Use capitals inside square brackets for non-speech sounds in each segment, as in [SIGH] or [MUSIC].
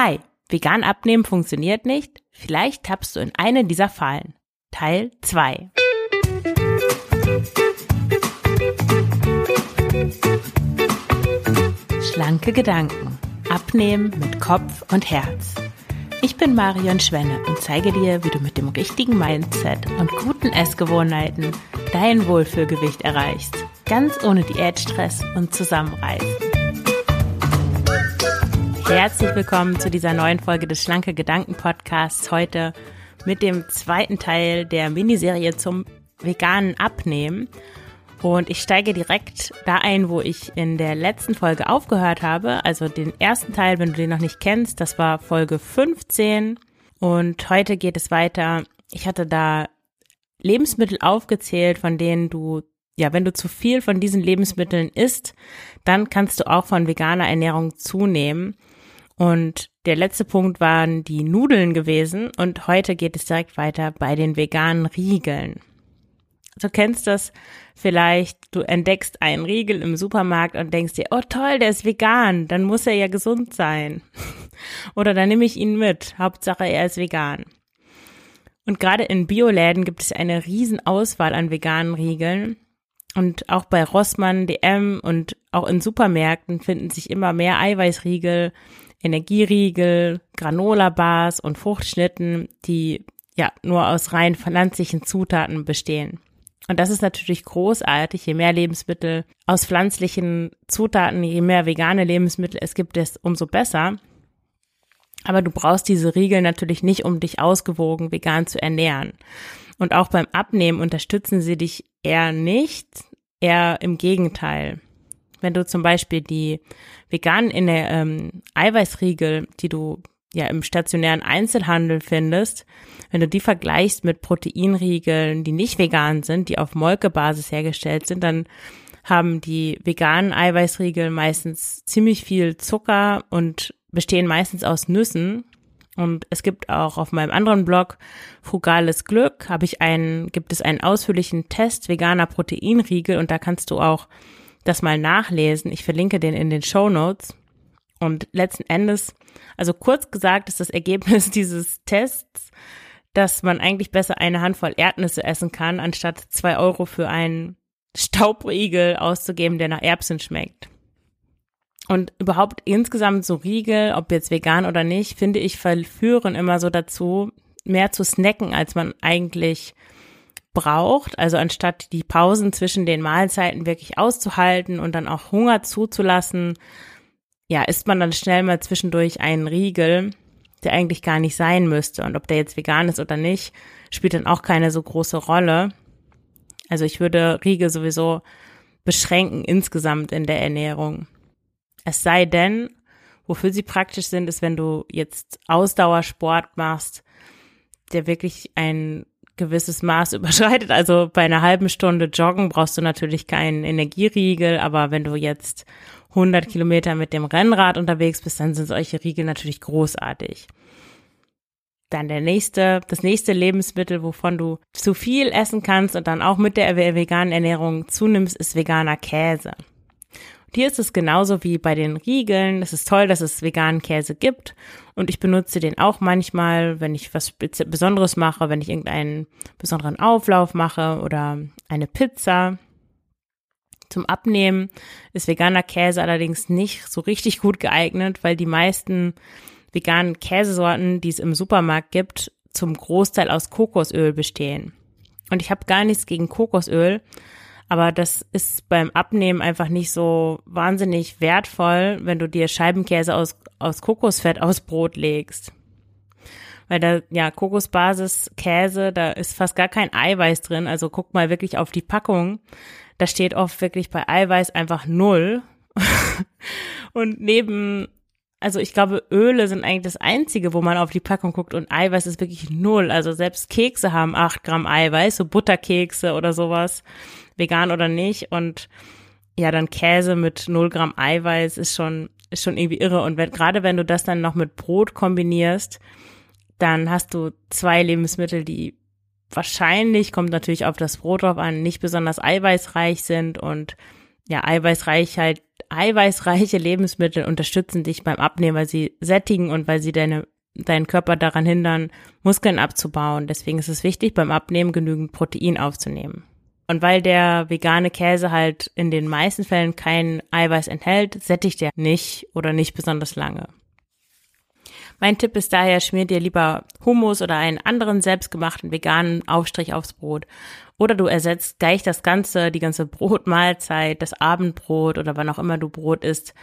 Hi, vegan abnehmen funktioniert nicht? Vielleicht tappst du in eine dieser Fallen. Teil 2. Schlanke Gedanken. Abnehmen mit Kopf und Herz. Ich bin Marion Schwenne und zeige dir, wie du mit dem richtigen Mindset und guten Essgewohnheiten dein Wohlfühlgewicht erreichst. Ganz ohne Diätstress und Zusammenreißen. Herzlich willkommen zu dieser neuen Folge des Schlanke Gedanken Podcasts. Heute mit dem zweiten Teil der Miniserie zum veganen Abnehmen. Und ich steige direkt da ein, wo ich in der letzten Folge aufgehört habe. Also den ersten Teil, wenn du den noch nicht kennst, das war Folge 15. Und heute geht es weiter. Ich hatte da Lebensmittel aufgezählt, von denen du, ja, wenn du zu viel von diesen Lebensmitteln isst, dann kannst du auch von veganer Ernährung zunehmen. Und der letzte Punkt waren die Nudeln gewesen. Und heute geht es direkt weiter bei den veganen Riegeln. Du kennst das vielleicht, du entdeckst einen Riegel im Supermarkt und denkst dir, oh toll, der ist vegan, dann muss er ja gesund sein. [LAUGHS] Oder dann nehme ich ihn mit, Hauptsache er ist vegan. Und gerade in Bioläden gibt es eine riesen Auswahl an veganen Riegeln. Und auch bei Rossmann, DM und auch in Supermärkten finden sich immer mehr Eiweißriegel, Energieriegel, Granola-Bars und Fruchtschnitten, die ja nur aus rein pflanzlichen Zutaten bestehen. Und das ist natürlich großartig. Je mehr Lebensmittel aus pflanzlichen Zutaten, je mehr vegane Lebensmittel es gibt, es umso besser. Aber du brauchst diese Riegel natürlich nicht, um dich ausgewogen vegan zu ernähren. Und auch beim Abnehmen unterstützen sie dich eher nicht, eher im Gegenteil. Wenn du zum Beispiel die veganen in der, ähm, Eiweißriegel, die du ja im stationären Einzelhandel findest, wenn du die vergleichst mit Proteinriegeln, die nicht vegan sind, die auf Molkebasis hergestellt sind, dann haben die veganen Eiweißriegel meistens ziemlich viel Zucker und bestehen meistens aus Nüssen. Und es gibt auch auf meinem anderen Blog Frugales Glück, habe ich einen, gibt es einen ausführlichen Test veganer Proteinriegel und da kannst du auch das mal nachlesen. Ich verlinke den in den Show Notes. Und letzten Endes, also kurz gesagt, ist das Ergebnis [LAUGHS] dieses Tests, dass man eigentlich besser eine Handvoll Erdnüsse essen kann, anstatt zwei Euro für einen Staubriegel auszugeben, der nach Erbsen schmeckt. Und überhaupt insgesamt so Riegel, ob jetzt vegan oder nicht, finde ich, verführen immer so dazu, mehr zu snacken, als man eigentlich braucht. Also anstatt die Pausen zwischen den Mahlzeiten wirklich auszuhalten und dann auch Hunger zuzulassen, ja, isst man dann schnell mal zwischendurch einen Riegel, der eigentlich gar nicht sein müsste. Und ob der jetzt vegan ist oder nicht, spielt dann auch keine so große Rolle. Also ich würde Riegel sowieso beschränken insgesamt in der Ernährung. Es sei denn, wofür sie praktisch sind, ist, wenn du jetzt Ausdauersport machst, der wirklich ein gewisses Maß [LAUGHS] überschreitet. Also bei einer halben Stunde Joggen brauchst du natürlich keinen Energieriegel, aber wenn du jetzt 100 Kilometer mit dem Rennrad unterwegs bist, dann sind solche Riegel natürlich großartig. Dann der nächste, das nächste Lebensmittel, wovon du zu viel essen kannst und dann auch mit der veganen Ernährung zunimmst, ist veganer Käse. Hier ist es genauso wie bei den Riegeln. Es ist toll, dass es veganen Käse gibt. Und ich benutze den auch manchmal, wenn ich was Besonderes mache, wenn ich irgendeinen besonderen Auflauf mache oder eine Pizza. Zum Abnehmen ist veganer Käse allerdings nicht so richtig gut geeignet, weil die meisten veganen Käsesorten, die es im Supermarkt gibt, zum Großteil aus Kokosöl bestehen. Und ich habe gar nichts gegen Kokosöl, aber das ist beim Abnehmen einfach nicht so wahnsinnig wertvoll, wenn du dir Scheibenkäse aus, aus Kokosfett aus Brot legst. Weil da, ja, Kokosbasis Käse, da ist fast gar kein Eiweiß drin. Also guck mal wirklich auf die Packung. Da steht oft wirklich bei Eiweiß einfach null. [LAUGHS] und neben, also ich glaube, Öle sind eigentlich das einzige, wo man auf die Packung guckt und Eiweiß ist wirklich null. Also selbst Kekse haben acht Gramm Eiweiß, so Butterkekse oder sowas, vegan oder nicht. Und ja, dann Käse mit null Gramm Eiweiß ist schon, ist schon irgendwie irre. Und wenn, gerade wenn du das dann noch mit Brot kombinierst, dann hast du zwei Lebensmittel, die wahrscheinlich, kommt natürlich auf das Brot drauf an, nicht besonders eiweißreich sind und ja, eiweißreich halt eiweißreiche Lebensmittel unterstützen dich beim Abnehmen, weil sie sättigen und weil sie deine, deinen Körper daran hindern, Muskeln abzubauen. Deswegen ist es wichtig, beim Abnehmen genügend Protein aufzunehmen. Und weil der vegane Käse halt in den meisten Fällen kein Eiweiß enthält, sättigt er nicht oder nicht besonders lange. Mein Tipp ist daher, schmier dir lieber Hummus oder einen anderen selbstgemachten veganen Aufstrich aufs Brot. Oder du ersetzt gleich das ganze, die ganze Brotmahlzeit, das Abendbrot oder wann auch immer du Brot isst,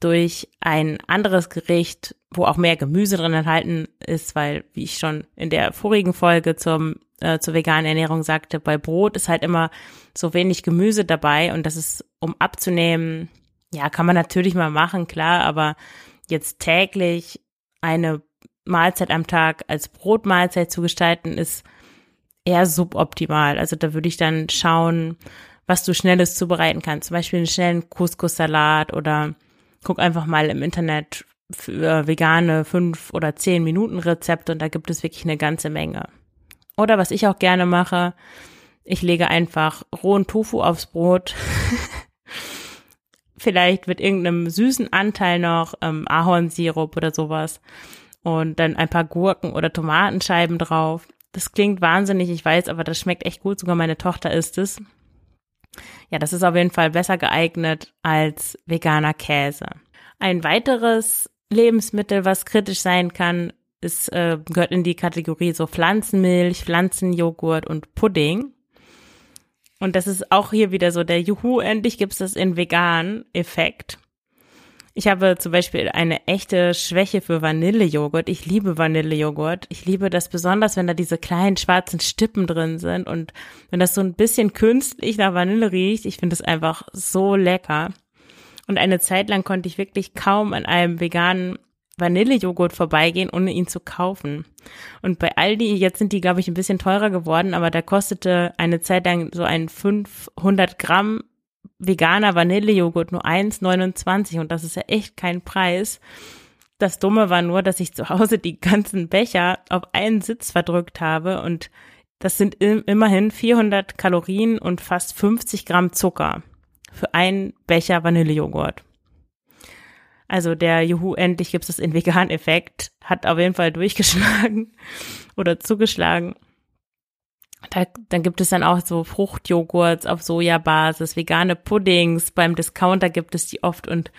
durch ein anderes Gericht, wo auch mehr Gemüse drin enthalten ist, weil, wie ich schon in der vorigen Folge zum, äh, zur veganen Ernährung sagte, bei Brot ist halt immer so wenig Gemüse dabei und das ist, um abzunehmen, ja, kann man natürlich mal machen, klar, aber jetzt täglich eine Mahlzeit am Tag als Brotmahlzeit zu gestalten, ist eher suboptimal. Also da würde ich dann schauen, was du Schnelles zubereiten kannst. Zum Beispiel einen schnellen Couscous-Salat oder guck einfach mal im Internet für vegane fünf oder zehn Minuten Rezepte und da gibt es wirklich eine ganze Menge. Oder was ich auch gerne mache, ich lege einfach rohen Tofu aufs Brot. [LAUGHS] Vielleicht mit irgendeinem süßen Anteil noch ähm, Ahornsirup oder sowas. Und dann ein paar Gurken oder Tomatenscheiben drauf. Das klingt wahnsinnig, ich weiß, aber das schmeckt echt gut. Sogar meine Tochter isst es. Ja, das ist auf jeden Fall besser geeignet als veganer Käse. Ein weiteres Lebensmittel, was kritisch sein kann, ist, äh, gehört in die Kategorie so Pflanzenmilch, Pflanzenjoghurt und Pudding. Und das ist auch hier wieder so der Juhu, endlich gibt's das in vegan Effekt. Ich habe zum Beispiel eine echte Schwäche für Vanillejoghurt. Ich liebe Vanillejoghurt. Ich liebe das besonders, wenn da diese kleinen schwarzen Stippen drin sind und wenn das so ein bisschen künstlich nach Vanille riecht. Ich finde es einfach so lecker. Und eine Zeit lang konnte ich wirklich kaum an einem veganen Vanillejoghurt vorbeigehen, ohne ihn zu kaufen. Und bei Aldi, jetzt sind die, glaube ich, ein bisschen teurer geworden, aber da kostete eine Zeit lang so ein 500 Gramm veganer Vanillejoghurt nur 1,29 und das ist ja echt kein Preis. Das Dumme war nur, dass ich zu Hause die ganzen Becher auf einen Sitz verdrückt habe und das sind immerhin 400 Kalorien und fast 50 Gramm Zucker für einen Becher Vanillejoghurt. Also der Juhu, endlich gibt es in Vegan-Effekt, hat auf jeden Fall durchgeschlagen [LAUGHS] oder zugeschlagen. Da, dann gibt es dann auch so Fruchtjoghurts auf Sojabasis, vegane Puddings. Beim Discounter gibt es die oft und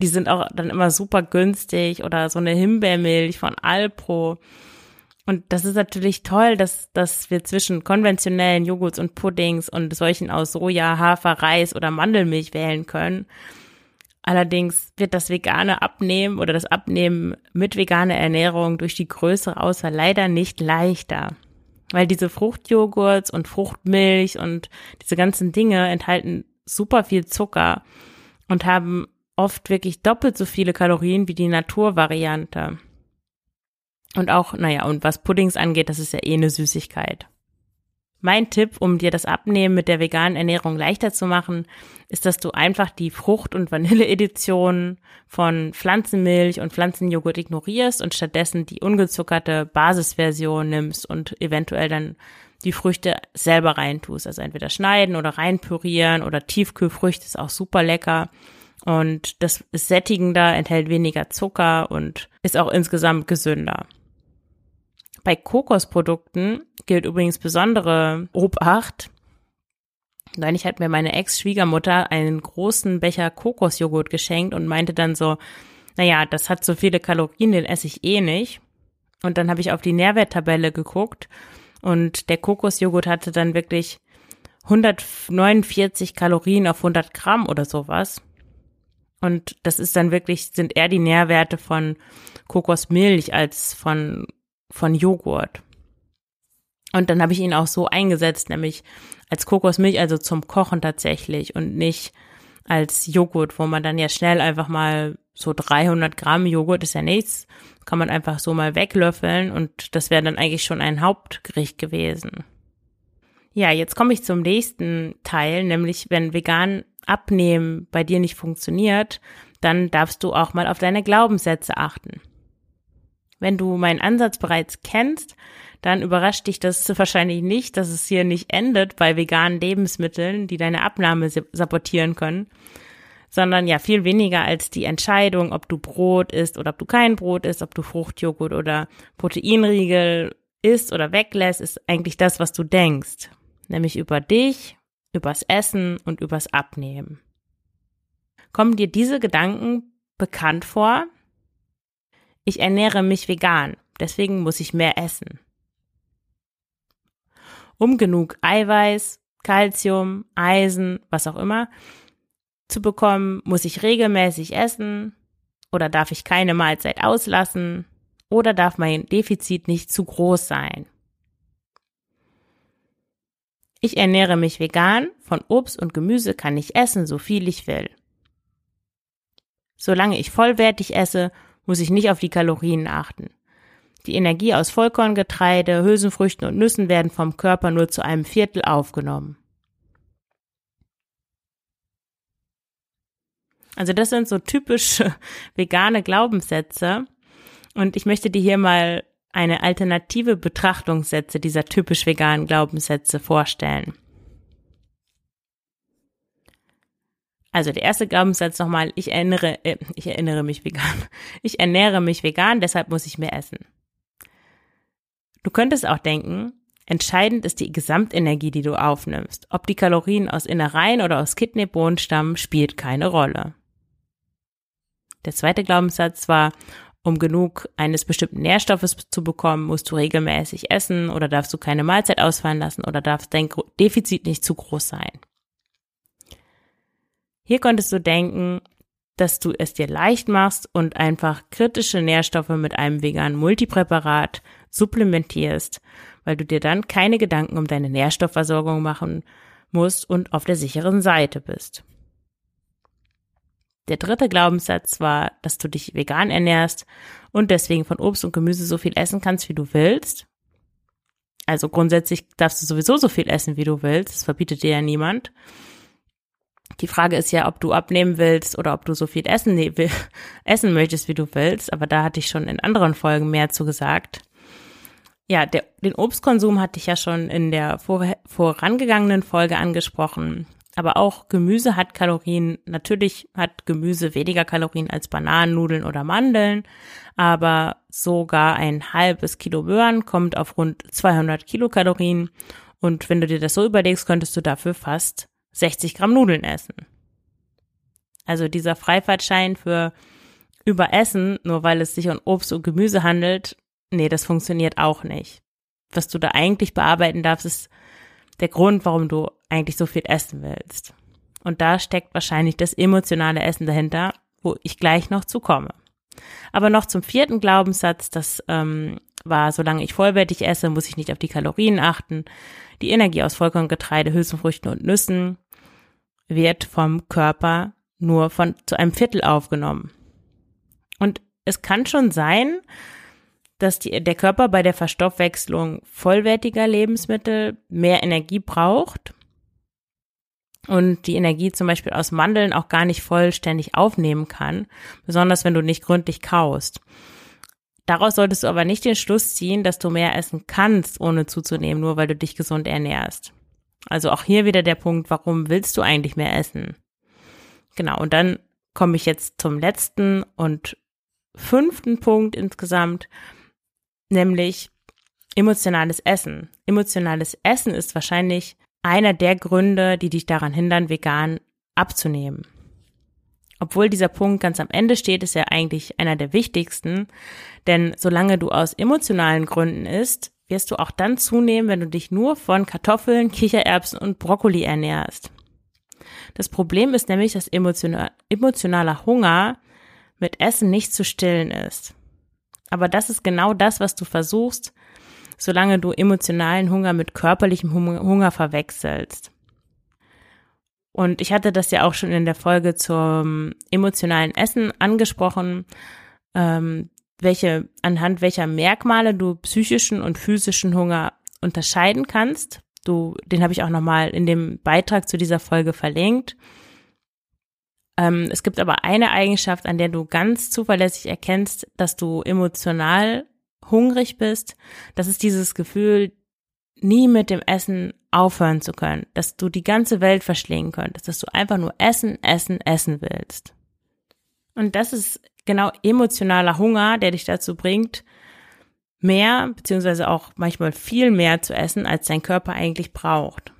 die sind auch dann immer super günstig oder so eine Himbeermilch von Alpro. Und das ist natürlich toll, dass, dass wir zwischen konventionellen Joghurts und Puddings und solchen aus Soja, Hafer, Reis oder Mandelmilch wählen können. Allerdings wird das vegane Abnehmen oder das Abnehmen mit veganer Ernährung durch die größere Auswahl leider nicht leichter. Weil diese Fruchtjoghurts und Fruchtmilch und diese ganzen Dinge enthalten super viel Zucker und haben oft wirklich doppelt so viele Kalorien wie die Naturvariante. Und auch, naja, und was Puddings angeht, das ist ja eh eine Süßigkeit. Mein Tipp, um dir das Abnehmen mit der veganen Ernährung leichter zu machen, ist, dass du einfach die Frucht- und Vanille-Edition von Pflanzenmilch und Pflanzenjoghurt ignorierst und stattdessen die ungezuckerte Basisversion nimmst und eventuell dann die Früchte selber reintust. Also entweder schneiden oder reinpürieren oder Tiefkühlfrüchte ist auch super lecker. Und das ist sättigender, enthält weniger Zucker und ist auch insgesamt gesünder. Bei Kokosprodukten gilt übrigens besondere Obacht. Neulich hat mir meine Ex-Schwiegermutter einen großen Becher Kokosjoghurt geschenkt und meinte dann so, naja, das hat so viele Kalorien, den esse ich eh nicht. Und dann habe ich auf die Nährwerttabelle geguckt und der Kokosjoghurt hatte dann wirklich 149 Kalorien auf 100 Gramm oder sowas. Und das ist dann wirklich, sind eher die Nährwerte von Kokosmilch als von von Joghurt. Und dann habe ich ihn auch so eingesetzt, nämlich als Kokosmilch, also zum Kochen tatsächlich und nicht als Joghurt, wo man dann ja schnell einfach mal so 300 Gramm Joghurt ist ja nichts, kann man einfach so mal weglöffeln und das wäre dann eigentlich schon ein Hauptgericht gewesen. Ja, jetzt komme ich zum nächsten Teil, nämlich wenn vegan abnehmen bei dir nicht funktioniert, dann darfst du auch mal auf deine Glaubenssätze achten. Wenn du meinen Ansatz bereits kennst, dann überrascht dich das wahrscheinlich nicht, dass es hier nicht endet bei veganen Lebensmitteln, die deine Abnahme sabotieren können, sondern ja viel weniger als die Entscheidung, ob du Brot isst oder ob du kein Brot isst, ob du Fruchtjoghurt oder Proteinriegel isst oder weglässt, ist eigentlich das, was du denkst, nämlich über dich, übers Essen und übers Abnehmen. Kommen dir diese Gedanken bekannt vor? Ich ernähre mich vegan, deswegen muss ich mehr essen. Um genug Eiweiß, Kalzium, Eisen, was auch immer zu bekommen, muss ich regelmäßig essen oder darf ich keine Mahlzeit auslassen oder darf mein Defizit nicht zu groß sein. Ich ernähre mich vegan, von Obst und Gemüse kann ich essen, so viel ich will. Solange ich vollwertig esse, muss ich nicht auf die Kalorien achten. Die Energie aus Vollkorngetreide, Hülsenfrüchten und Nüssen werden vom Körper nur zu einem Viertel aufgenommen. Also das sind so typische [LAUGHS] vegane Glaubenssätze. Und ich möchte dir hier mal eine alternative Betrachtungssätze dieser typisch veganen Glaubenssätze vorstellen. Also der erste Glaubenssatz nochmal, ich erinnere, äh, ich erinnere mich vegan. [LAUGHS] Ich ernähre mich vegan, deshalb muss ich mehr essen. Du könntest auch denken, entscheidend ist die Gesamtenergie, die du aufnimmst. Ob die Kalorien aus Innereien oder aus Kidneybohnen stammen, spielt keine Rolle. Der zweite Glaubenssatz war, um genug eines bestimmten Nährstoffes zu bekommen, musst du regelmäßig essen oder darfst du keine Mahlzeit ausfallen lassen oder darf dein Defizit nicht zu groß sein. Hier konntest du denken, dass du es dir leicht machst und einfach kritische Nährstoffe mit einem veganen Multipräparat supplementierst, weil du dir dann keine Gedanken um deine Nährstoffversorgung machen musst und auf der sicheren Seite bist. Der dritte Glaubenssatz war, dass du dich vegan ernährst und deswegen von Obst und Gemüse so viel essen kannst, wie du willst. Also grundsätzlich darfst du sowieso so viel essen, wie du willst. Das verbietet dir ja niemand. Die Frage ist ja, ob du abnehmen willst oder ob du so viel essen, [LAUGHS] essen möchtest, wie du willst. Aber da hatte ich schon in anderen Folgen mehr zu gesagt. Ja, der, den Obstkonsum hatte ich ja schon in der vor, vorangegangenen Folge angesprochen. Aber auch Gemüse hat Kalorien. Natürlich hat Gemüse weniger Kalorien als Bananen, Nudeln oder Mandeln. Aber sogar ein halbes Kilo Möhren kommt auf rund 200 Kilokalorien. Und wenn du dir das so überlegst, könntest du dafür fast 60 Gramm Nudeln essen. Also dieser Freifahrtschein für Überessen, nur weil es sich um Obst und Gemüse handelt, nee, das funktioniert auch nicht. Was du da eigentlich bearbeiten darfst, ist der Grund, warum du eigentlich so viel essen willst. Und da steckt wahrscheinlich das emotionale Essen dahinter, wo ich gleich noch zu komme. Aber noch zum vierten Glaubenssatz, das ähm, war, solange ich vollwertig esse, muss ich nicht auf die Kalorien achten. Die Energie aus Vollkorngetreide, Hülsenfrüchten und Nüssen wird vom Körper nur von zu einem Viertel aufgenommen. Und es kann schon sein, dass die, der Körper bei der Verstoffwechslung vollwertiger Lebensmittel mehr Energie braucht und die Energie zum Beispiel aus Mandeln auch gar nicht vollständig aufnehmen kann, besonders wenn du nicht gründlich kaust. Daraus solltest du aber nicht den Schluss ziehen, dass du mehr essen kannst, ohne zuzunehmen, nur weil du dich gesund ernährst. Also auch hier wieder der Punkt, warum willst du eigentlich mehr essen? Genau, und dann komme ich jetzt zum letzten und fünften Punkt insgesamt, nämlich emotionales Essen. Emotionales Essen ist wahrscheinlich einer der Gründe, die dich daran hindern, vegan abzunehmen. Obwohl dieser Punkt ganz am Ende steht, ist er eigentlich einer der wichtigsten, denn solange du aus emotionalen Gründen isst, wirst du auch dann zunehmen, wenn du dich nur von Kartoffeln, Kichererbsen und Brokkoli ernährst. Das Problem ist nämlich, dass emotionaler Hunger mit Essen nicht zu stillen ist. Aber das ist genau das, was du versuchst, solange du emotionalen Hunger mit körperlichem Hunger verwechselst. Und ich hatte das ja auch schon in der Folge zum emotionalen Essen angesprochen, ähm, welche, anhand welcher Merkmale du psychischen und physischen Hunger unterscheiden kannst. Du, den habe ich auch nochmal in dem Beitrag zu dieser Folge verlinkt. Ähm, es gibt aber eine Eigenschaft, an der du ganz zuverlässig erkennst, dass du emotional hungrig bist. Das ist dieses Gefühl, nie mit dem Essen aufhören zu können, dass du die ganze Welt verschlingen könntest, dass du einfach nur essen, essen, essen willst. Und das ist genau emotionaler Hunger, der dich dazu bringt, mehr, beziehungsweise auch manchmal viel mehr zu essen, als dein Körper eigentlich braucht.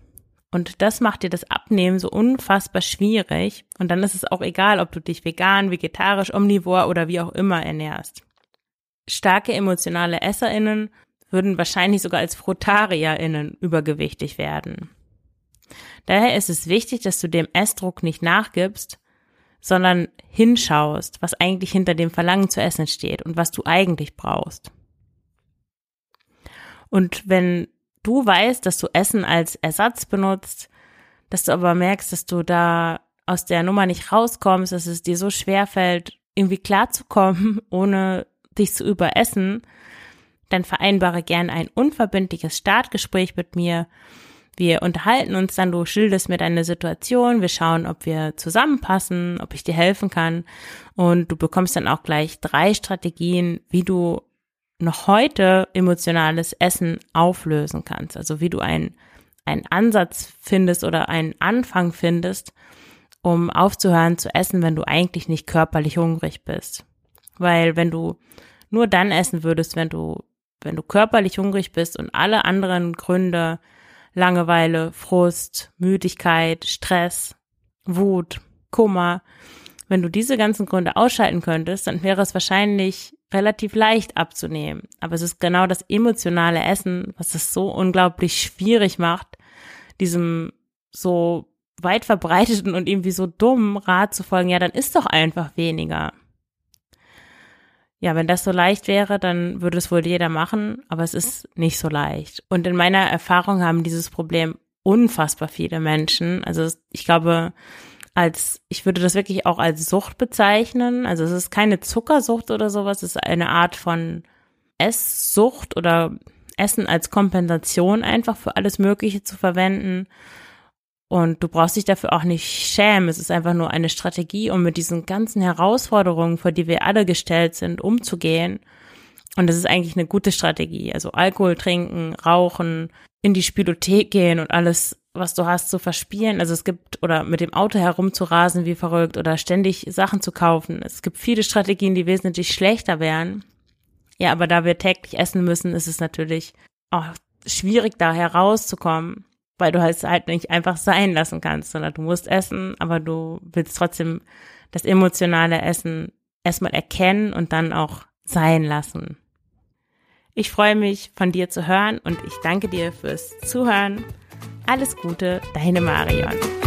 Und das macht dir das Abnehmen so unfassbar schwierig. Und dann ist es auch egal, ob du dich vegan, vegetarisch, omnivor oder wie auch immer ernährst. Starke emotionale EsserInnen würden wahrscheinlich sogar als FrutarierInnen übergewichtig werden. Daher ist es wichtig, dass du dem Essdruck nicht nachgibst, sondern hinschaust, was eigentlich hinter dem Verlangen zu essen steht und was du eigentlich brauchst. Und wenn du weißt, dass du Essen als Ersatz benutzt, dass du aber merkst, dass du da aus der Nummer nicht rauskommst, dass es dir so schwer fällt, irgendwie klarzukommen, [LAUGHS] ohne dich zu überessen, dann vereinbare gern ein unverbindliches Startgespräch mit mir. Wir unterhalten uns dann, du schilderst mir deine Situation, wir schauen, ob wir zusammenpassen, ob ich dir helfen kann und du bekommst dann auch gleich drei Strategien, wie du noch heute emotionales Essen auflösen kannst. Also wie du einen, einen Ansatz findest oder einen Anfang findest, um aufzuhören zu essen, wenn du eigentlich nicht körperlich hungrig bist. Weil wenn du nur dann essen würdest, wenn du, wenn du körperlich hungrig bist und alle anderen Gründe, Langeweile, Frust, Müdigkeit, Stress, Wut, Kummer, wenn du diese ganzen Gründe ausschalten könntest, dann wäre es wahrscheinlich relativ leicht abzunehmen. Aber es ist genau das emotionale Essen, was es so unglaublich schwierig macht, diesem so weit verbreiteten und irgendwie so dummen Rat zu folgen, ja, dann ist doch einfach weniger. Ja, wenn das so leicht wäre, dann würde es wohl jeder machen, aber es ist nicht so leicht. Und in meiner Erfahrung haben dieses Problem unfassbar viele Menschen. Also ich glaube, als, ich würde das wirklich auch als Sucht bezeichnen. Also es ist keine Zuckersucht oder sowas, es ist eine Art von Esssucht oder Essen als Kompensation einfach für alles Mögliche zu verwenden. Und du brauchst dich dafür auch nicht schämen. Es ist einfach nur eine Strategie, um mit diesen ganzen Herausforderungen, vor die wir alle gestellt sind, umzugehen. Und das ist eigentlich eine gute Strategie. Also Alkohol trinken, rauchen, in die Spielothek gehen und alles was du hast, zu verspielen. Also es gibt, oder mit dem Auto herumzurasen wie verrückt oder ständig Sachen zu kaufen. Es gibt viele Strategien, die wesentlich schlechter wären. Ja, aber da wir täglich essen müssen, ist es natürlich auch schwierig, da herauszukommen, weil du halt halt nicht einfach sein lassen kannst, sondern du musst essen, aber du willst trotzdem das emotionale Essen erstmal erkennen und dann auch sein lassen. Ich freue mich, von dir zu hören und ich danke dir fürs Zuhören. Alles Gute, deine Marion.